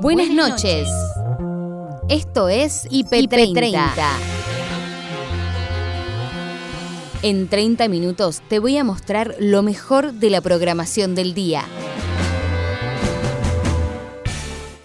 Buenas noches. Esto es IP30. En 30 minutos te voy a mostrar lo mejor de la programación del día.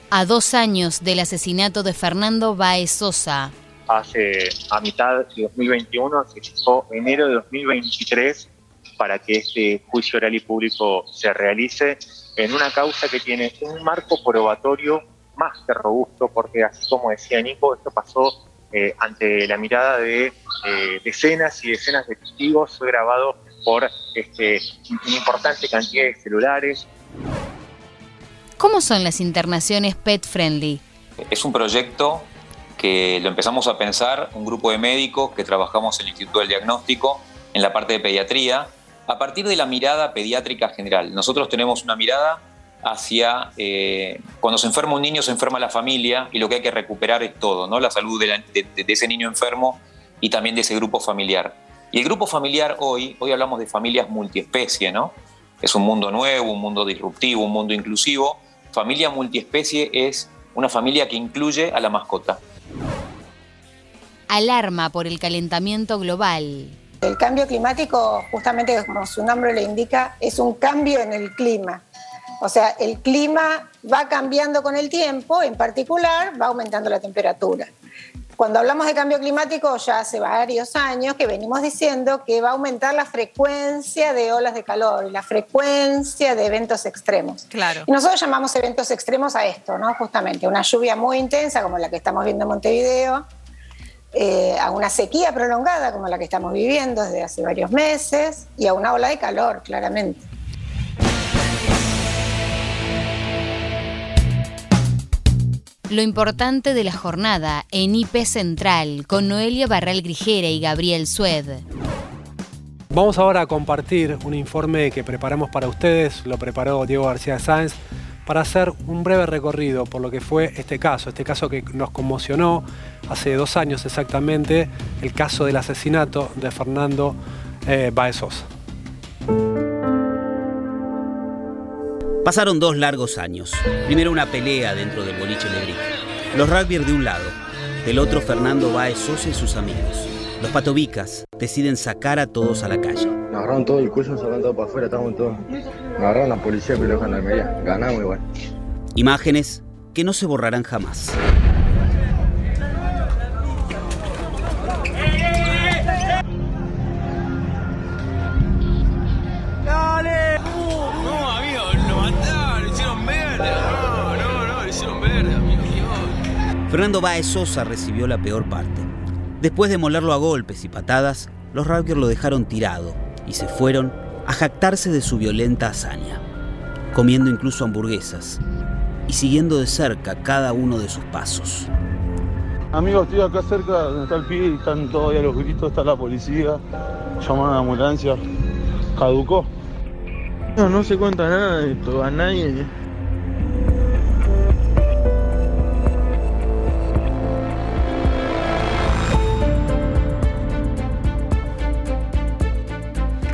A dos años del asesinato de Fernando Baez Sosa. Hace a mitad de 2021 se fijó enero de 2023 para que este juicio oral y público se realice en una causa que tiene un marco probatorio más que robusto, porque así como decía Nico, esto pasó eh, ante la mirada de eh, decenas y decenas de testigos, fue grabado por este, una importante cantidad de celulares. ¿Cómo son las internaciones pet friendly? Es un proyecto que lo empezamos a pensar un grupo de médicos que trabajamos en el Instituto del Diagnóstico en la parte de pediatría a partir de la mirada pediátrica general. Nosotros tenemos una mirada hacia eh, cuando se enferma un niño, se enferma la familia y lo que hay que recuperar es todo, ¿no? la salud de, ese niño enfermo y también de ese grupo familiar. Y el grupo familiar hoy, hoy hablamos de familias multiespecie, ¿no? Es un mundo nuevo, un mundo disruptivo, un mundo inclusivo. Familia multiespecie es una familia que incluye a la mascota. Alarma por el calentamiento global. El cambio climático, justamente como su nombre le indica, es un cambio en el clima. O sea, el clima va cambiando con el tiempo, en particular va aumentando la temperatura. Cuando hablamos de cambio climático, ya hace varios años que venimos diciendo que va a aumentar la frecuencia de olas de calor y la frecuencia de eventos extremos. Claro. Y nosotros llamamos eventos extremos a esto, ¿no? Justamente una lluvia muy intensa como la que estamos viendo en Montevideo, eh, a una sequía prolongada como la que estamos viviendo desde hace varios meses y a una ola de calor, claramente. Lo importante de la jornada en IP Central con Noelia Barral Grijera y Gabriel Sued. Vamos ahora a compartir un informe que preparamos para ustedes, lo preparó Diego García Sáenz, para hacer un breve recorrido por lo que fue este caso, este caso que nos conmocionó hace dos años exactamente, el caso del asesinato de Fernando eh, Baezos. Pasaron dos largos años. Primero una pelea dentro del boliche Lebric. Los rugbyers de un lado, del otro Fernando Baez y sus amigos. Los patobicas deciden sacar a todos a la calle. Nos agarraron todo el cuello, nos para afuera, estamos todos. Nos agarraron la policía, pero gendarmería. Ganamos igual. Imágenes que no se borrarán jamás. ¡Dale! No, amigo, lo mataron, lo hicieron verde. No, no, no, lo hicieron verde, amigo. Fernando Baez Sosa recibió la peor parte. Después de molerlo a golpes y patadas, los Rutgers lo dejaron tirado y se fueron a jactarse de su violenta hazaña, comiendo incluso hamburguesas y siguiendo de cerca cada uno de sus pasos. Amigos, estoy acá cerca donde está el pibe, están todavía los gritos, está la policía, llamaron a la ambulancia, caducó. No, no se cuenta nada de esto, a nadie.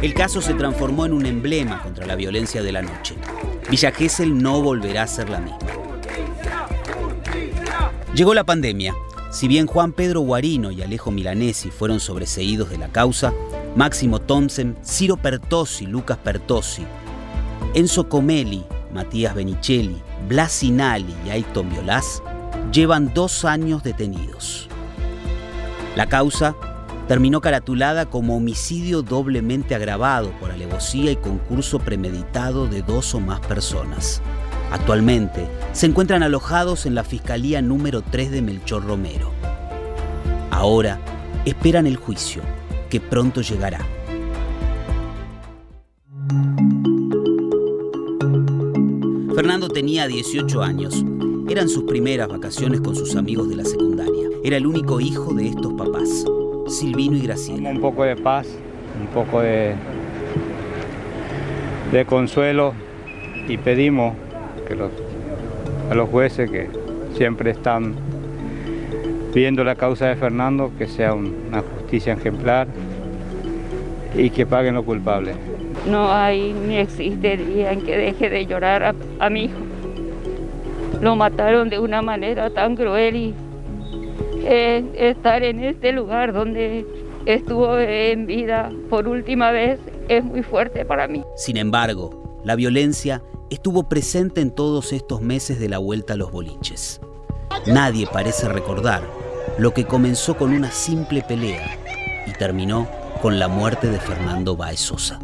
El caso se transformó en un emblema contra la violencia de la noche. Villa Gesell no volverá a ser la misma. Llegó la pandemia. Si bien Juan Pedro Guarino y Alejo Milanesi fueron sobreseídos de la causa, Máximo Thompson, Ciro Pertossi, Lucas Pertossi, Enzo Comelli, Matías Benicelli, Blas Sinali y Aiton Violás llevan dos años detenidos. La causa terminó caratulada como homicidio doblemente agravado por alevosía y concurso premeditado de dos o más personas. Actualmente se encuentran alojados en la Fiscalía número 3 de Melchor Romero. Ahora esperan el juicio, que pronto llegará. Fernando tenía 18 años. Eran sus primeras vacaciones con sus amigos de la secundaria. Era el único hijo de estos papás. Silvino y Graciela. Un poco de paz, un poco de, de consuelo y pedimos que los, a los jueces que siempre están viendo la causa de Fernando que sea una justicia ejemplar y que paguen los culpables. No hay ni existe día en que deje de llorar a, a mi hijo. lo mataron de una manera tan cruel y estar en este lugar donde estuvo en vida por última vez es muy fuerte para mí. Sin embargo, la violencia estuvo presente en todos estos meses de la vuelta a los boliches. Nadie parece recordar lo que comenzó con una simple pelea y terminó con la muerte de Fernando Baez Sosa.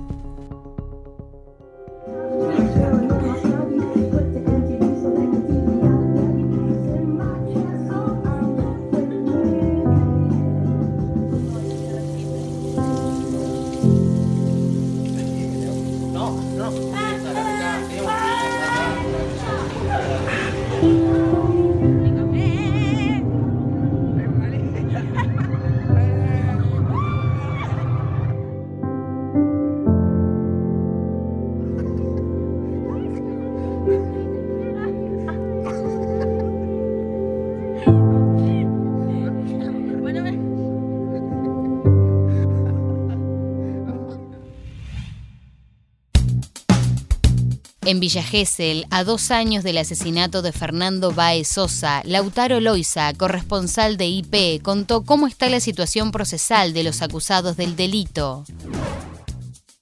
En Villa Gesell, a dos años del asesinato de Fernando Baez Sosa, Lautaro Loiza, corresponsal de IP, contó cómo está la situación procesal de los acusados del delito.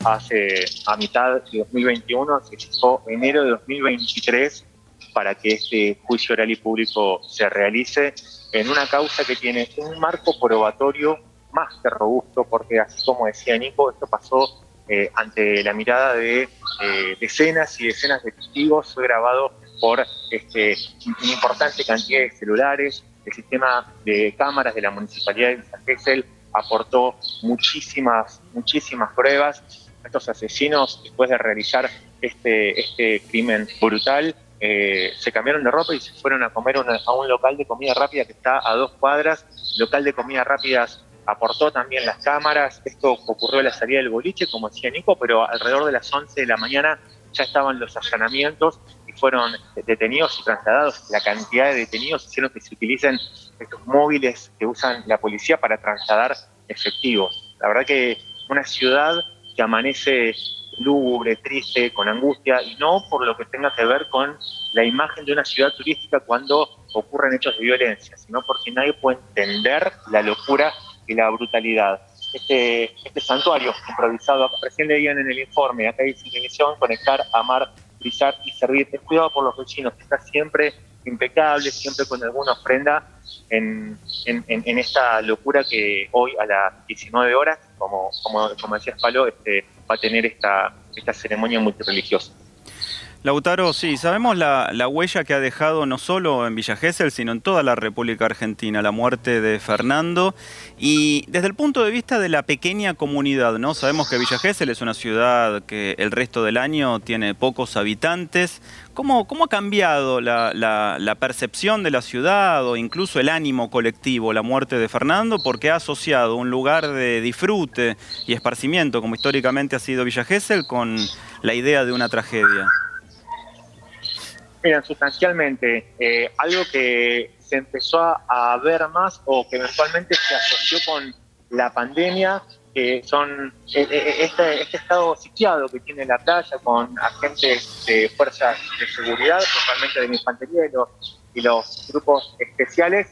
Hace a mitad de 2021 se fijó enero de 2023 para que este juicio oral y público se realice en una causa que tiene un marco probatorio más que robusto, porque así como decía Nico, esto pasó eh, ante la mirada de eh, decenas y decenas de testigos, fue grabado por este, una importante cantidad de celulares, el sistema de cámaras de la Municipalidad de San aportó muchísimas, muchísimas pruebas. Estos asesinos, después de realizar este, este crimen brutal, eh, se cambiaron de ropa y se fueron a comer a un local de comida rápida que está a dos cuadras, local de comida rápidas aportó también las cámaras. Esto ocurrió a la salida del boliche, como decía Nico, pero alrededor de las 11 de la mañana ya estaban los allanamientos y fueron detenidos y trasladados. La cantidad de detenidos hicieron que se utilicen estos móviles que usan la policía para trasladar efectivos. La verdad que una ciudad que amanece lúgubre, triste, con angustia, y no por lo que tenga que ver con la imagen de una ciudad turística cuando ocurren hechos de violencia, sino porque nadie puede entender la locura y la brutalidad. Este, este santuario improvisado, recién leían en el informe, acá dice misión, conectar, amar, brillar y servir. Es cuidado por los vecinos, que está siempre impecable, siempre con alguna ofrenda en, en, esta locura que hoy a las 19 horas, como, como, como decía Palo, este, va a tener esta, esta ceremonia multireligiosa. Lautaro, sí, sabemos la, huella que ha dejado no solo en Villa Gesell, sino en toda la República Argentina, la muerte de Fernando. Y desde el punto de vista de la pequeña comunidad, ¿no? Sabemos que Villa Gesell es una ciudad que el resto del año tiene pocos habitantes. ¿Cómo, cómo ha cambiado la, percepción de la ciudad o incluso el ánimo colectivo la muerte de Fernando? Porque ha asociado un lugar de disfrute y esparcimiento, como históricamente ha sido Villa Gesell, con la idea de una tragedia. Miren, sustancialmente, eh, algo que se empezó a, ver más o que eventualmente se asoció con la pandemia, que son eh, eh, este, este, estado sitiado que tiene la playa con agentes de fuerzas de seguridad, principalmente de la infantería y los, y los grupos especiales,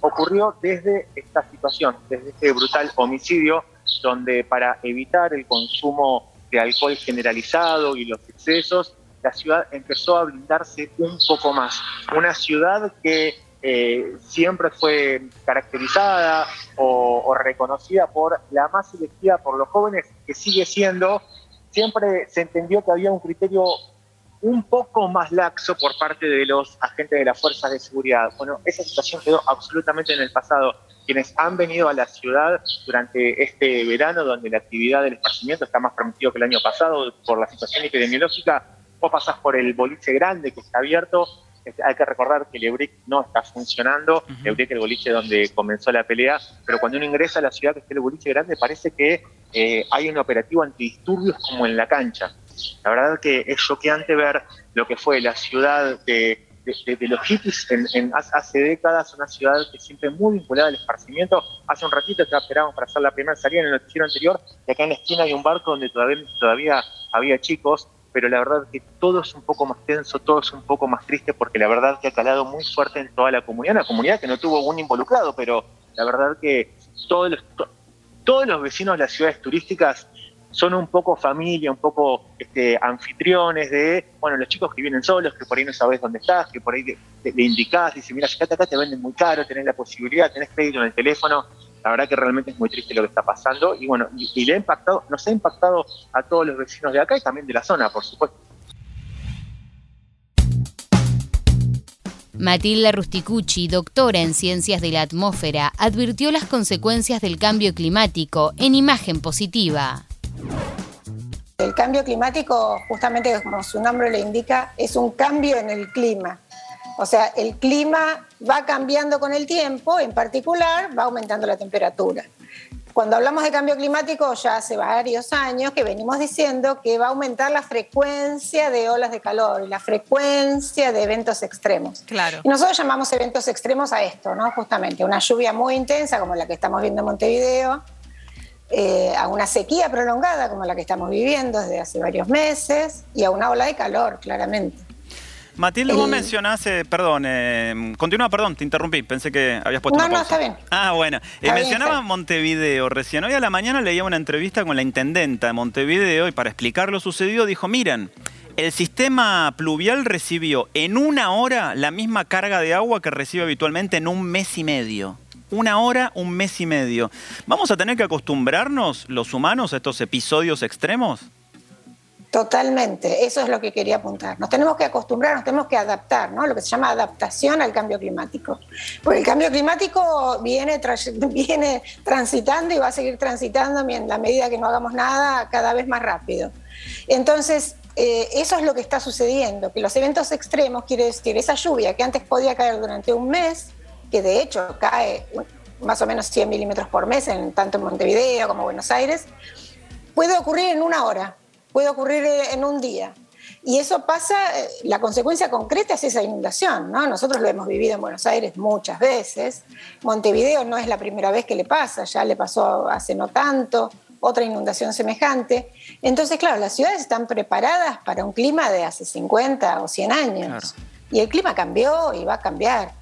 ocurrió desde esta situación, desde este brutal homicidio, donde para evitar el consumo de alcohol generalizado y los excesos, la ciudad empezó a blindarse un poco más. Una ciudad que eh, siempre fue caracterizada o, reconocida por la más elegida por los jóvenes, que sigue siendo, siempre se entendió que había un criterio un poco más laxo por parte de los agentes de las fuerzas de seguridad. Bueno, esa situación quedó absolutamente en el pasado. Quienes han venido a la ciudad durante este verano, donde la actividad del esparcimiento está más permitido que el año pasado por la situación epidemiológica, vos pasás por el boliche grande que está abierto, este, hay que recordar que Lebric no está funcionando, uh Lebric es el boliche donde comenzó la pelea, pero cuando uno ingresa a la ciudad que está el boliche grande parece que eh, hay un operativo antidisturbios como en la cancha. La verdad que es choqueante ver lo que fue la ciudad de, los hippies en, hace décadas, una ciudad que siempre muy vinculada al esparcimiento. Hace un ratito esperábamos para hacer la primera salida en el noticiero anterior, y acá en la esquina hay un barco donde todavía, todavía había chicos pero la verdad que todo es un poco más tenso, todo es un poco más triste, porque la verdad que ha calado muy fuerte en toda la comunidad, una comunidad que no tuvo un involucrado, pero la verdad que todos los, todos los vecinos de las ciudades turísticas son un poco familia, un poco este, anfitriones de, bueno, los chicos que vienen solos, que por ahí no sabes dónde estás, que por ahí le indicás, y dice, mira, acá, acá te venden muy caro, tenés la posibilidad, tenés crédito en el teléfono, la verdad que realmente es muy triste lo que está pasando y bueno, y, le ha impactado, nos ha impactado a todos los vecinos de acá y también de la zona, por supuesto. Matilda Rusticucci, doctora en ciencias de la atmósfera, advirtió las consecuencias del cambio climático en imagen positiva. El cambio climático, justamente como su nombre le indica, es un cambio en el clima. O sea, el clima va cambiando con el tiempo, en particular va aumentando la temperatura. Cuando hablamos de cambio climático, ya hace varios años que venimos diciendo que va a aumentar la frecuencia de olas de calor y la frecuencia de eventos extremos. Claro. Y nosotros llamamos eventos extremos a esto, ¿no? Justamente, una lluvia muy intensa como la que estamos viendo en Montevideo, eh, a una sequía prolongada como la que estamos viviendo desde hace varios meses y a una ola de calor, claramente. Matilde, vos mencionás, eh, perdón, eh, continúa, perdón, te interrumpí, pensé que habías puesto no, una No, está bien. Ah, bueno. Eh, mencionaba Montevideo recién. Hoy a la mañana leía una entrevista con la intendenta de Montevideo y para explicar lo sucedido dijo, miren, el sistema pluvial recibió en una hora la misma carga de agua que recibe habitualmente en un mes y medio. Una hora, un mes y medio. ¿Vamos a tener que acostumbrarnos los humanos a estos episodios extremos? Totalmente, eso es lo que quería apuntar. Nos tenemos que acostumbrar, nos tenemos que adaptar, ¿no? Lo que se llama adaptación al cambio climático. Porque el cambio climático viene, viene transitando y va a seguir transitando en la medida que no hagamos nada cada vez más rápido. Entonces, eh, eso es lo que está sucediendo, que los eventos extremos, quiere decir, esa lluvia que antes podía caer durante un mes, que de hecho cae más o menos 100 milímetros por mes, en, tanto en Montevideo como Buenos Aires, puede ocurrir en una hora puede ocurrir eh, en un día. Y eso pasa, eh, la consecuencia concreta es esa inundación, ¿no? Nosotros lo hemos vivido en Buenos Aires muchas veces. Montevideo no es la primera vez que le pasa, ya le pasó hace no tanto, otra inundación semejante. Entonces, claro, las ciudades están preparadas para un clima de hace 50 o 100 años. Y el clima cambió y va a cambiar.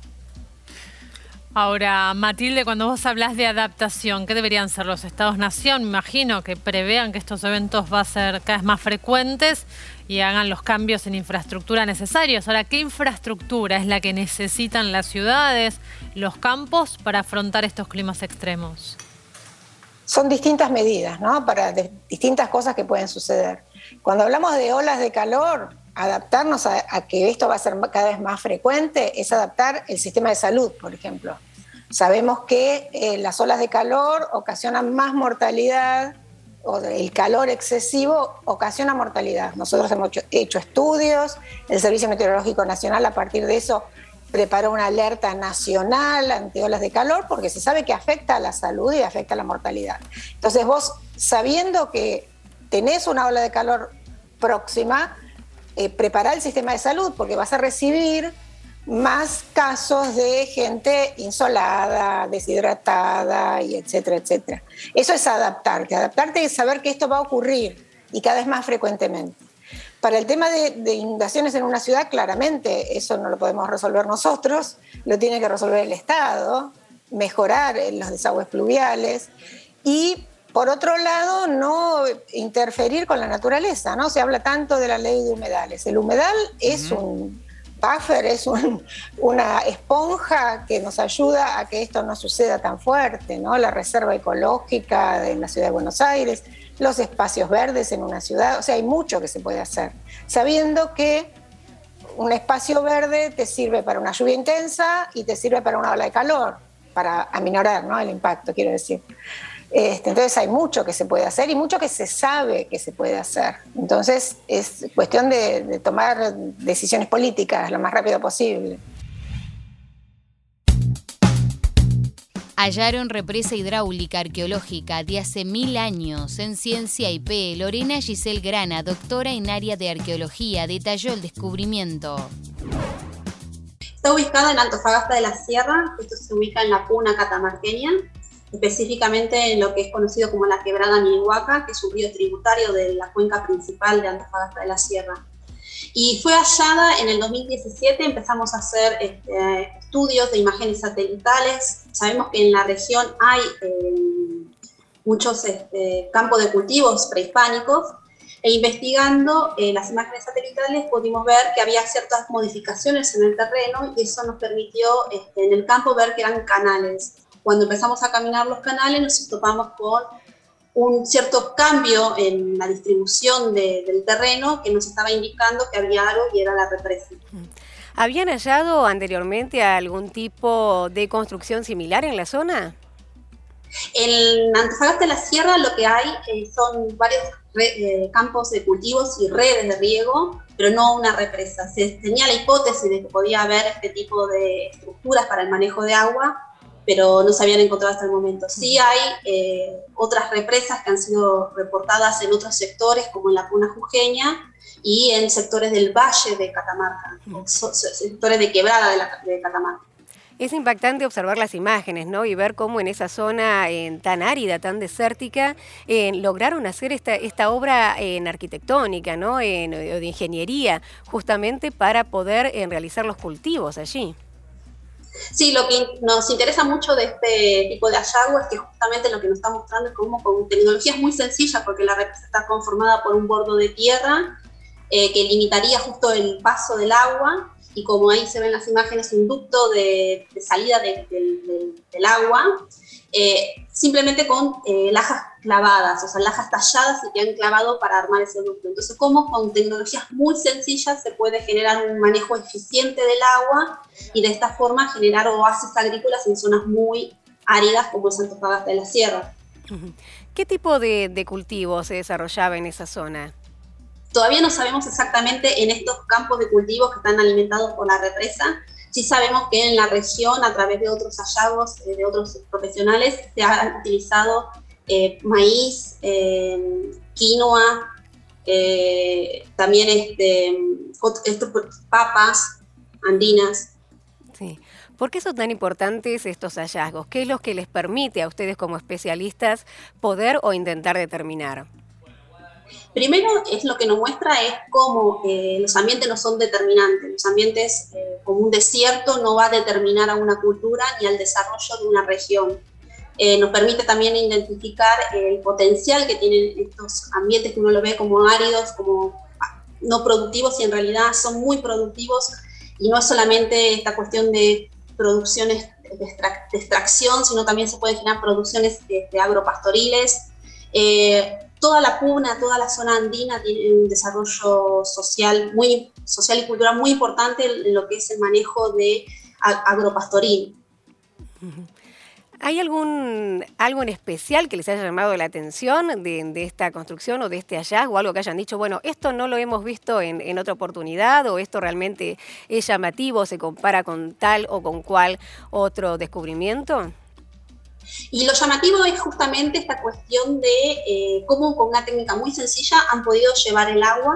Ahora, Matilde, cuando vos hablas de adaptación, ¿qué deberían ser los estados-nación? Me imagino que prevean que estos eventos van a ser cada vez más frecuentes y hagan los cambios en infraestructura necesarios. Ahora, ¿qué infraestructura es la que necesitan las ciudades, los campos para afrontar estos climas extremos? Son distintas medidas, ¿no? Para distintas cosas que pueden suceder. Cuando hablamos de olas de calor, adaptarnos a, que esto va a ser cada vez más frecuente es adaptar el sistema de salud, por ejemplo. Sabemos que eh, las olas de calor ocasionan más mortalidad o el calor excesivo ocasiona mortalidad. Nosotros hemos hecho, estudios, el Servicio Meteorológico Nacional a partir de eso preparó una alerta nacional ante olas de calor porque se sabe que afecta a la salud y afecta a la mortalidad. Entonces vos, sabiendo que tenés una ola de calor próxima, eh, preparar el sistema de salud porque vas a recibir más casos de gente insolada, deshidratada y etcétera, etcétera. Eso es adaptarte. Adaptarte es saber que esto va a ocurrir y cada vez más frecuentemente. Para el tema de, de, inundaciones en una ciudad, claramente eso no lo podemos resolver nosotros, lo tiene que resolver el Estado, mejorar los desagües pluviales y por otro lado, no interferir con la naturaleza, ¿no? Se habla tanto de la ley de humedales. El humedal es un buffer, es una esponja que nos ayuda a que esto no suceda tan fuerte, ¿no? La reserva ecológica en la ciudad de Buenos Aires, los espacios verdes en una ciudad, o sea, hay mucho que se puede hacer, sabiendo que un espacio verde te sirve para una lluvia intensa y te sirve para una ola de calor, para aminorar ¿no? el impacto, quiero decir. Este, entonces hay mucho que se puede hacer y mucho que se sabe que se puede hacer. Entonces es cuestión de, tomar decisiones políticas lo más rápido posible. Hallaron represa hidráulica arqueológica de hace mil años en Ciencia IP. Lorena Giselle Grana, doctora en área de arqueología, detalló el descubrimiento. Está ubicada en Antofagasta de la Sierra, esto se ubica en la cuna catamarqueña, específicamente en lo que es conocido como la quebrada Milhuaca, que es un río tributario de la cuenca principal de Antofagasta de la Sierra. Y fue hallada en el 2017, empezamos a hacer este, estudios de imágenes satelitales. Sabemos que en la región hay eh, muchos este, campos de cultivos prehispánicos e investigando eh, las imágenes satelitales pudimos ver que había ciertas modificaciones en el terreno y eso nos permitió este, en el campo ver que eran canales. Cuando empezamos a caminar los canales nos topamos con un cierto cambio en la distribución del terreno que nos estaba indicando que había algo y era la represa. ¿Habían hallado anteriormente algún tipo de construcción similar en la zona? En Antofagasta de la Sierra lo que hay eh, son varios eh, campos de cultivos y redes de riego, pero no una represa. Se tenía la hipótesis de que podía haber este tipo de estructuras para el manejo de agua, pero no se habían encontrado hasta el momento. Sí hay eh, otras represas que han sido reportadas en otros sectores, como en la Puna Jujeña y en sectores del valle de Catamarca, sectores de quebrada de, la, de Catamarca. Es impactante observar las imágenes, ¿no? Y ver cómo en esa zona tan árida, tan desértica, lograron hacer esta, esta obra en arquitectónica, ¿no? En, de ingeniería, justamente para poder realizar los cultivos allí. Sí, lo que nos interesa mucho de este tipo de hallazgo es que justamente lo que nos está mostrando es cómo con tecnologías muy sencillas, porque la red está conformada por un bordo de tierra eh, que limitaría justo el paso del agua y como ahí se ven las imágenes, un ducto de, salida del agua, eh, simplemente con eh, lajas clavadas, o sea, lajas talladas y que han clavado para armar ese ducto. Entonces, como con tecnologías muy sencillas se puede generar un manejo eficiente del agua y de esta forma generar oasis agrícolas en zonas muy áridas como es Antofagasta de la Sierra. ¿Qué tipo de, de cultivo se desarrollaba en esa zona? Todavía no sabemos exactamente en estos campos de cultivos que están alimentados por la represa. Sí sabemos que en la región, a través de otros hallazgos eh, de otros profesionales, se ha utilizado eh, maíz, eh, quinoa, también este, papas andinas. Sí. ¿Por qué son tan importantes estos hallazgos? ¿Qué es lo que les permite a ustedes como especialistas poder o intentar determinar? Primero es lo que nos muestra es cómo eh, los ambientes no son determinantes. Los ambientes eh, como un desierto no va a determinar a una cultura ni al desarrollo de una región. Eh, nos permite también identificar el potencial que tienen estos ambientes que uno lo ve como áridos, como no productivos y en realidad son muy productivos y no es solamente esta cuestión de producciones de, extracción, sino también se pueden generar producciones de, de agropastoriles toda la puna, toda la zona andina tiene un desarrollo social, muy, social y cultural muy importante en lo que es el manejo de agropastoril. ¿Hay algún algo en especial que les haya llamado la atención de, esta construcción o de este hallazgo? Algo que hayan dicho, bueno, esto no lo hemos visto en, en, otra oportunidad o esto realmente es llamativo, se compara con tal o con cual otro descubrimiento? Y lo llamativo es justamente esta cuestión de eh, cómo con una técnica muy sencilla han podido llevar el agua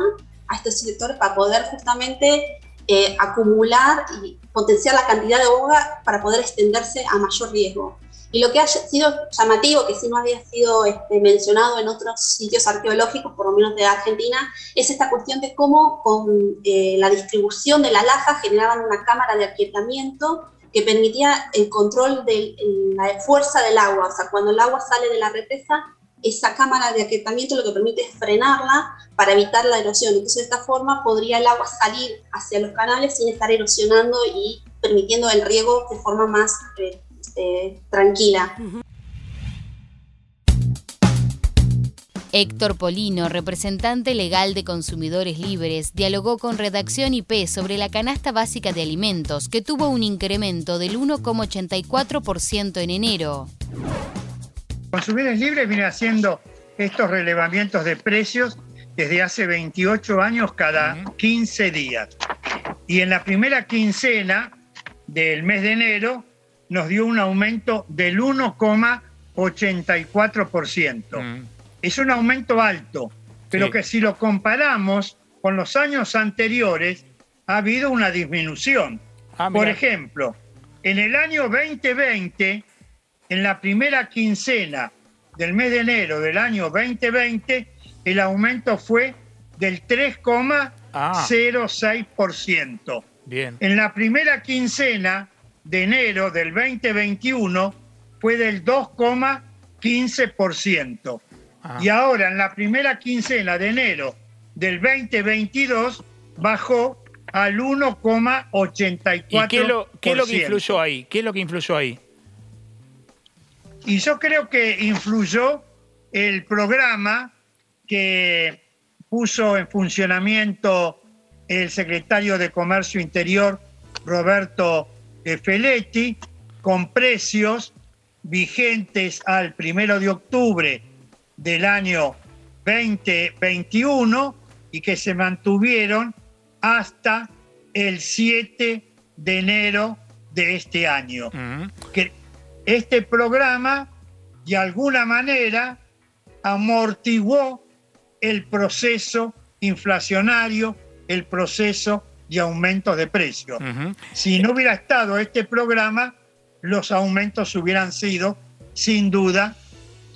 a estos sectores para poder justamente eh, acumular y potenciar la cantidad de agua para poder extenderse a mayor riesgo. Y lo que ha sido llamativo, que sí no había sido este, mencionado en otros sitios arqueológicos, por lo menos de Argentina, es esta cuestión de cómo con eh, la distribución de la laja generaban una cámara de aquietamiento que permitía el control de la fuerza del agua. O sea, cuando el agua sale de la represa, esa cámara de aquietamiento lo que permite es frenarla para evitar la erosión. Entonces, de esta forma podría el agua salir hacia los canales sin estar erosionando y permitiendo el riego de forma más eh, eh, tranquila. Héctor Polino, representante legal de Consumidores Libres, dialogó con Redacción IP sobre la canasta básica de alimentos, que tuvo un incremento del 1,84% en enero. Consumidores Libres viene haciendo estos relevamientos de precios desde hace 28 años cada 15 días. Y en la primera quincena del mes de enero nos dio un aumento del 1,84% es un aumento alto, pero que si lo comparamos con los años anteriores, ha habido una disminución. Ah, Por ejemplo, en el año 2020 en la primera quincena del mes de enero del año 2020, el aumento fue del 3,06%. Bien. En la primera quincena de enero del 2021 fue del 2,15%. Ah. Y ahora en la primera quincena de enero del 2022 bajó al 1,84%. ¿Y qué es, lo, qué es lo que influyó ahí? ¿Qué es lo que influyó ahí? Y yo creo que influyó el programa que puso en funcionamiento el secretario de Comercio Interior, Roberto eh, Feletti, con precios vigentes al primero de octubre del año 2021 y que se mantuvieron hasta el 7 de enero de este año. Que este programa, de alguna manera, amortiguó el proceso inflacionario, el proceso de aumento de precios. Si no hubiera estado este programa, los aumentos hubieran sido, sin duda,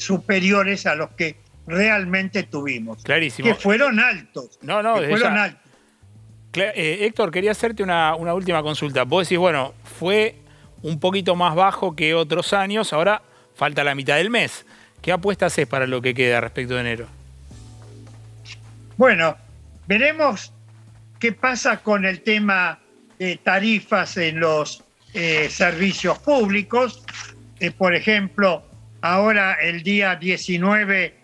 superiores a los que realmente tuvimos. Clarísimo. Que fueron altos. No, no, que fueron ya. altos. Eh, Héctor, quería hacerte una, una última consulta. Vos decís, bueno, fue un poquito más bajo que otros años, ahora falta la mitad del mes. ¿Qué apuestas es para lo que queda respecto de enero? Bueno, veremos qué pasa con el tema de tarifas en los eh, servicios públicos. Eh, por ejemplo, ahora el día 19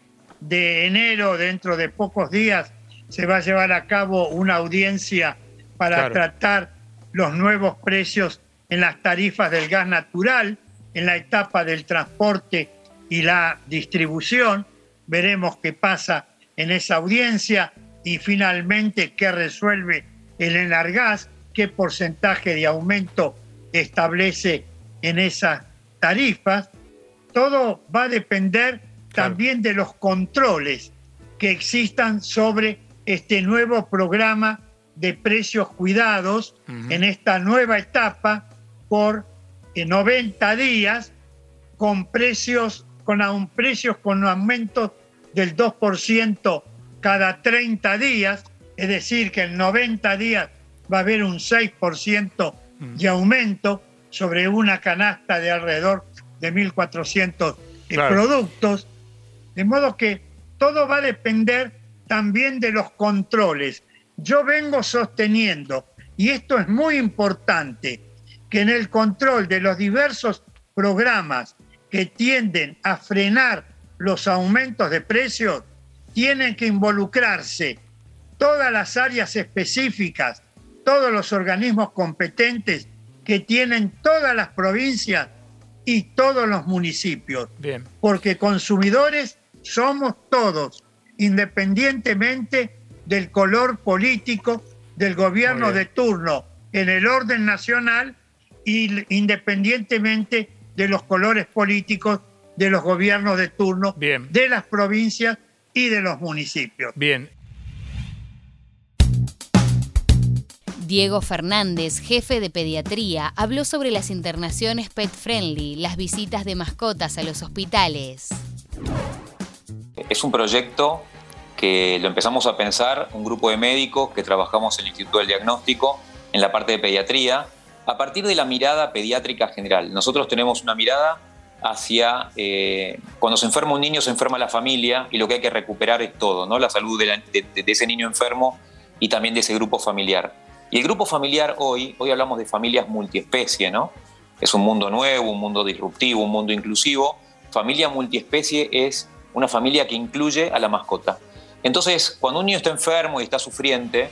de enero, dentro de pocos días, se va a llevar a cabo una audiencia para Claro. tratar los nuevos precios en las tarifas del gas natural, en la etapa del transporte y la distribución. Veremos qué pasa en esa audiencia y finalmente qué resuelve el Enargas, qué porcentaje de aumento establece en esas tarifas. Todo va a depender también de los controles que existan sobre este nuevo programa de precios cuidados en esta nueva etapa por eh, 90 días con precios con aun- precios con aumentos del 2% cada 30 días, es decir, que en 90 días va a haber un 6% de aumento sobre una canasta de alrededor de 1.400 eh, Claro. productos. De modo que todo va a depender también de los controles. Yo vengo sosteniendo, y esto es muy importante, que en el control de los diversos programas que tienden a frenar los aumentos de precios, tienen que involucrarse todas las áreas específicas, todos los organismos competentes que tienen todas las provincias y todos los municipios Bien. porque consumidores somos todos, independientemente del color político del gobierno de bien. turno en el orden nacional y l- independientemente de los colores políticos de los gobiernos de turno de las provincias y de los municipios. Bien. Diego Fernández, jefe de pediatría, habló sobre las internaciones pet friendly, las visitas de mascotas a los hospitales. Es un proyecto que lo empezamos a pensar un grupo de médicos que trabajamos en el Instituto del Diagnóstico en la parte de pediatría, a partir de la mirada pediátrica general. Nosotros tenemos una mirada hacia eh, cuando se enferma un niño, se enferma la familia y lo que hay que recuperar es todo, ¿no? la salud de, ese niño enfermo y también de ese grupo familiar. Y el grupo familiar hoy, hoy hablamos de familias multiespecie, ¿no? Es un mundo nuevo, un mundo disruptivo, un mundo inclusivo. Familia multiespecie es una familia que incluye a la mascota. Entonces, cuando un niño está enfermo y está sufriente,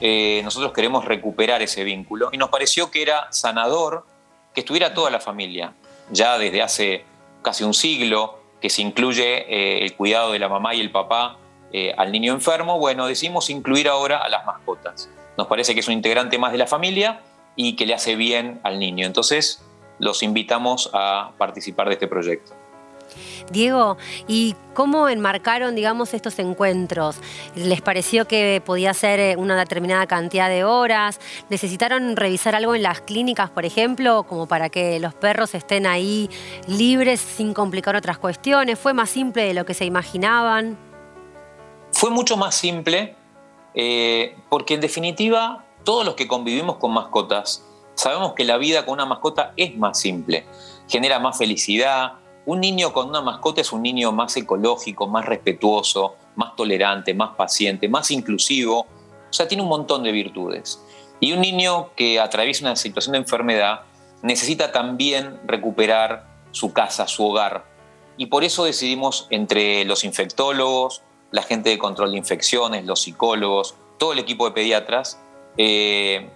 eh, nosotros queremos recuperar ese vínculo y nos pareció que era sanador que estuviera toda la familia. Ya desde hace casi un siglo que se incluye eh, el cuidado de la mamá y el papá eh, al niño enfermo, bueno, decidimos incluir ahora a las mascotas. Nos parece que es un integrante más de la familia y que le hace bien al niño. Entonces, los invitamos a participar de este proyecto. Diego, ¿y cómo enmarcaron, digamos, estos encuentros? ¿Les pareció que podía ser eh, una determinada cantidad de horas? ¿Necesitaron revisar algo en las clínicas, por ejemplo, como para que los perros estén ahí libres sin complicar otras cuestiones? ¿Fue más simple de lo que se imaginaban? Fue mucho más simple eh, porque en definitiva todos los que convivimos con mascotas sabemos que la vida con una mascota es más simple, genera más felicidad, un niño con una mascota es un niño más ecológico, más respetuoso, más tolerante, más paciente, más inclusivo. O sea, tiene un montón de virtudes. Y un niño que atraviesa una situación de enfermedad necesita también recuperar su casa, su hogar. Y por eso decidimos entre los infectólogos, la gente de control de infecciones, los psicólogos, todo el equipo de pediatras, eh,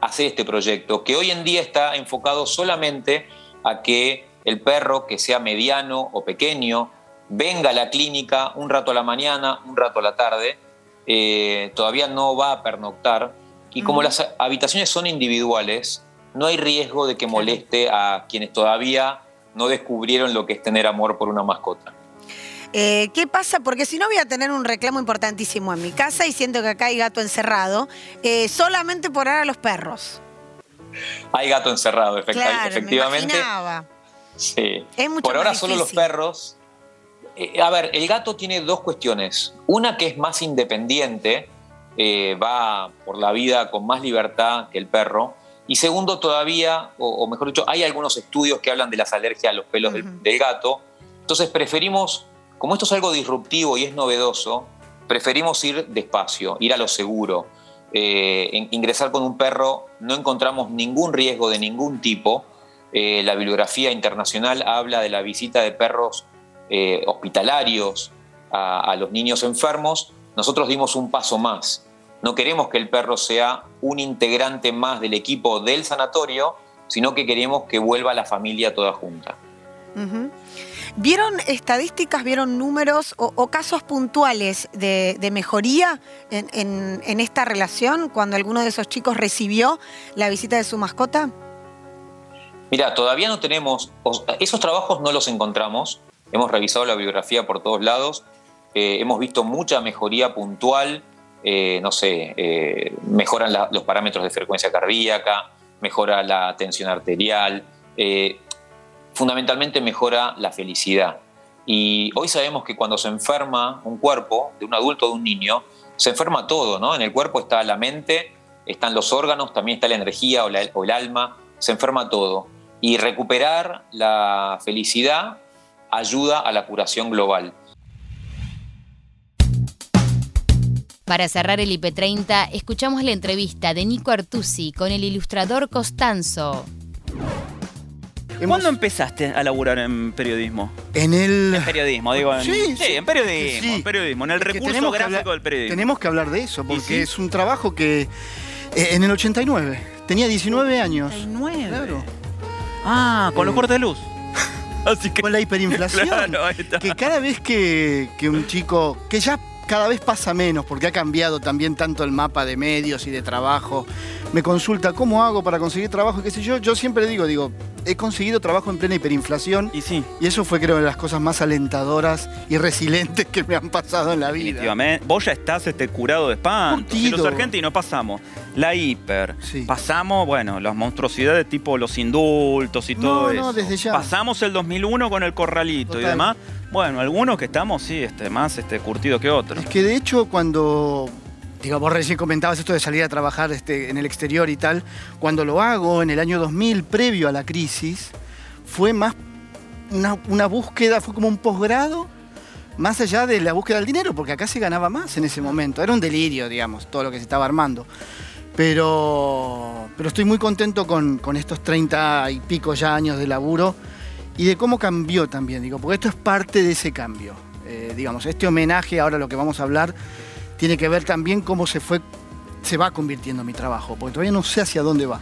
hacer este proyecto, que hoy en día está enfocado solamente a que el perro, que sea mediano o pequeño, venga a la clínica un rato a la mañana, un rato a la tarde, eh, todavía no va a pernoctar. Y como las habitaciones son individuales, no hay riesgo de que moleste a quienes todavía no descubrieron lo que es tener amor por una mascota. Eh, ¿Qué pasa? Porque si no voy a tener un reclamo importantísimo en mi casa y siento que acá hay gato encerrado, eh, solamente por ahora los perros. Hay gato encerrado, Claro, efectivamente. Me. Sí. Es mucho Por ahora más solo los perros. Eh, a ver, el gato tiene dos cuestiones. Una que es más independiente, va por la vida con más libertad que el perro. Y segundo, todavía, o, o mejor dicho, hay algunos estudios que hablan de las alergias a los pelos del, del gato. Entonces preferimos, como esto es algo disruptivo y es novedoso, preferimos ir despacio, ir a lo seguro. Eh, ingresar con un perro no encontramos ningún riesgo de ningún tipo. Eh, la bibliografía internacional habla de la visita de perros eh, hospitalarios a, a los niños enfermos. Nosotros dimos un paso más. No queremos que el perro sea un integrante más del equipo del sanatorio, sino que queremos que vuelva la familia toda junta. Ujú. ¿Vieron estadísticas, vieron números o, casos puntuales de, de mejoría en, en- esta relación cuando alguno de esos chicos recibió la visita de su mascota? Mira, todavía no tenemos, esos trabajos no los encontramos, hemos revisado la bibliografía por todos lados, eh, hemos visto mucha mejoría puntual, eh, no sé, eh, mejoran los parámetros de frecuencia cardíaca, mejora la tensión arterial, fundamentalmente mejora la felicidad. Y hoy sabemos que cuando se enferma un cuerpo, de un adulto o de un niño, se enferma todo, ¿no? En el cuerpo está la mente, están los órganos, también está la energía o, o el alma, se enferma todo. Y recuperar la felicidad ayuda a la curación global. Para cerrar el IP30, escuchamos la entrevista de Nico Artusi con el ilustrador Costanzo. ¿Cuándo empezaste a laburar en periodismo? En el... En periodismo, digo. En, Sí, sí, sí. en periodismo, Sí. en periodismo, en el Es recurso tenemos que gráfico hablar- del periodismo. Tenemos que hablar de eso, porque sí? es un trabajo que eh, en el 89, tenía 19 años. 89. Claro. Ah, con los Eh, cortes de luz. Así que... Con la hiperinflación. Claro, está. Que cada vez que, que un chico, que ya cada vez pasa menos, porque ha cambiado también tanto el mapa de medios y de trabajo, me consulta cómo hago para conseguir trabajo, y qué sé yo, yo siempre le digo, digo, he conseguido trabajo en plena hiperinflación. Y sí. Y eso fue creo de las cosas más alentadoras y resilientes que me han pasado en la vida. Definitivamente. Vos ya estás este, curado de espanto. Si los argentinos pasamos la hiper, pasamos, bueno, las monstruosidades tipo los indultos y todo no, eso. desde ya. Pasamos el 2001 con el corralito y demás. Bueno, algunos que estamos, sí, este, más este, curtidos que otros. Es que de hecho cuando, digo, vos recién comentabas esto de salir a trabajar este, en el exterior y tal, cuando lo hago en el año 2000, previo a la crisis, fue más una, búsqueda, fue como un posgrado, más allá de la búsqueda del dinero, porque acá se ganaba más en ese momento. Era un delirio, digamos, todo lo que se estaba armando. Pero, pero estoy muy contento con, con estos 30 y pico ya años de laburo y de cómo cambió también, digo, porque esto es parte de ese cambio. Eh, digamos, este homenaje, ahora lo que vamos a hablar, tiene que ver también cómo se fue, se va convirtiendo mi trabajo, porque todavía no sé hacia dónde va.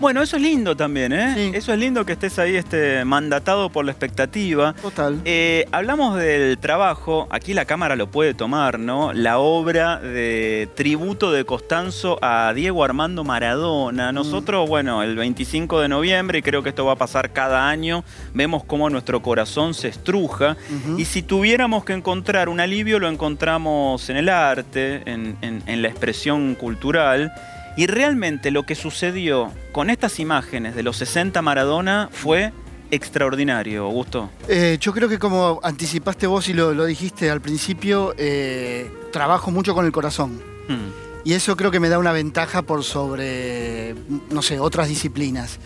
Bueno, eso es lindo también, ¿eh? Eso es lindo que estés ahí este, mandatado por la expectativa. Total. Eh, hablamos del trabajo, aquí la cámara lo puede tomar, ¿no? La obra de tributo de Costanzo a Diego Armando Maradona. Mm. Nosotros, bueno, el 25 de noviembre, y creo que esto va a pasar cada año, vemos cómo nuestro corazón se estruja. Y si tuviéramos que encontrar un alivio, lo encontramos en el arte, en, en- en la expresión cultural. Y realmente lo que sucedió con estas imágenes de los 60 Maradona fue extraordinario, Augusto. Eh, yo creo que como anticipaste vos y lo, lo dijiste al principio, eh, trabajo mucho con el corazón. Hmm. Y eso creo que me da una ventaja por sobre, no sé, otras disciplinas.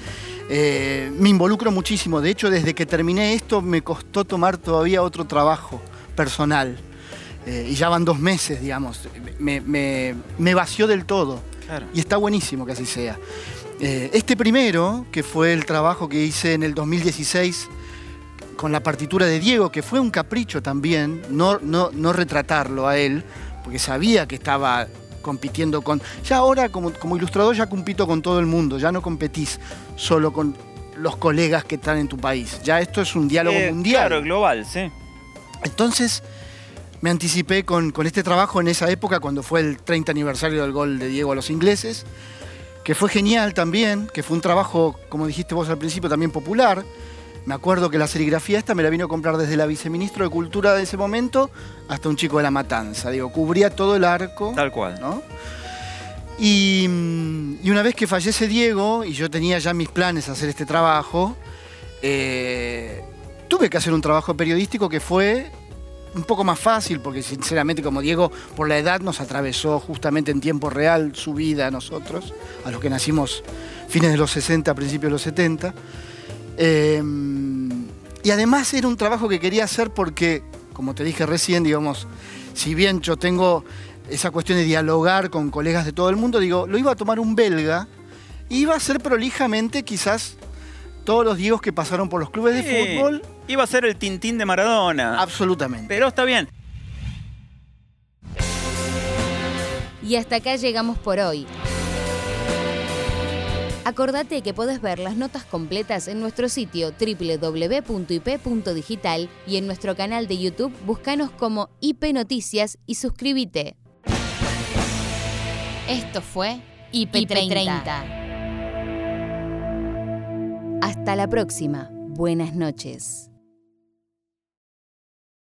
Eh, me involucro muchísimo. De hecho, desde que terminé esto me costó tomar todavía otro trabajo personal. Eh, y ya van dos meses, digamos. Me, me- me vació del todo. Y está buenísimo que así sea. Eh, este primero, que fue el trabajo que hice en el 2016 con la partitura de Diego, que fue un capricho también, no, no, no retratarlo a él, porque sabía que estaba compitiendo con... Ya ahora como, como ilustrador ya compito con todo el mundo, ya no competís solo con los colegas que están en tu país, ya esto es un diálogo Eh, mundial. Claro, global, sí. Entonces me anticipé con, con este trabajo en esa época, cuando fue el 30 aniversario del gol de Diego a los ingleses, que fue genial también, que fue un trabajo, como dijiste vos al principio, también popular. Me acuerdo que la serigrafía esta me la vino a comprar desde la viceministro de Cultura de ese momento hasta un chico de la Matanza. Digo, cubría todo el arco. Tal cual. ¿no? Y, mm, y una vez que fallece Diego y yo tenía ya mis planes hacer este trabajo, eh, tuve que hacer un trabajo periodístico que fue un poco más fácil, porque sinceramente como Diego por la edad nos atravesó justamente en tiempo real su vida a nosotros, a los que nacimos fines de los 60, principios de los 70. Eh, y además era un trabajo que quería hacer porque, como te dije recién, digamos, si bien yo tengo esa cuestión de dialogar con colegas de todo el mundo, digo, lo iba a tomar un belga iba a hacer prolijamente quizás todos los Diegos que pasaron por los clubes de fútbol. Iba a ser el Tintín de Maradona. Absolutamente. Pero está bien. Y hasta acá llegamos por hoy. Acordate que podés ver las notas completas en nuestro sitio www.ip.digital y en nuestro canal de YouTube buscanos como IP Noticias y suscríbete. Esto fue IP30. Hasta la próxima. Buenas noches.